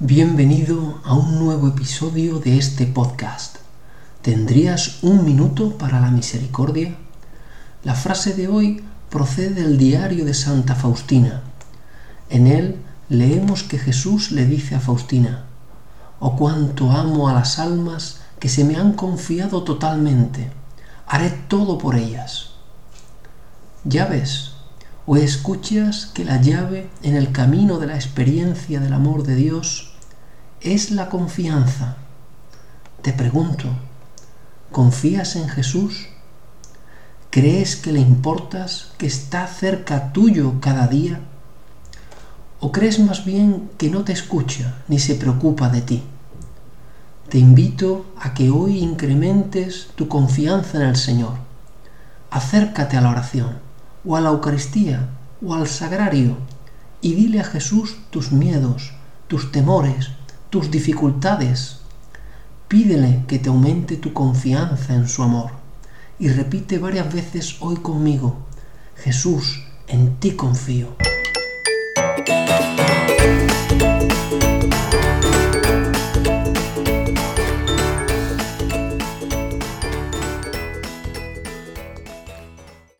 Bienvenido a un nuevo episodio de este podcast. ¿Tendrías un minuto para la misericordia? La frase de hoy procede del diario de Santa Faustina. En él leemos que Jesús le dice a Faustina, Oh cuánto amo a las almas que se me han confiado totalmente, haré todo por ellas. Ya ves, o escuchas que la llave en el camino de la experiencia del amor de Dios es la confianza. Te pregunto, ¿confías en Jesús? ¿Crees que le importas, que está cerca tuyo cada día? ¿O crees más bien que no te escucha ni se preocupa de ti? Te invito a que hoy incrementes tu confianza en el Señor. Acércate a la oración, o a la Eucaristía, o al sagrario, y dile a Jesús tus miedos, tus temores, tus dificultades. Pídele que te aumente tu confianza en su amor. Y repite varias veces hoy conmigo, Jesús, en ti confío.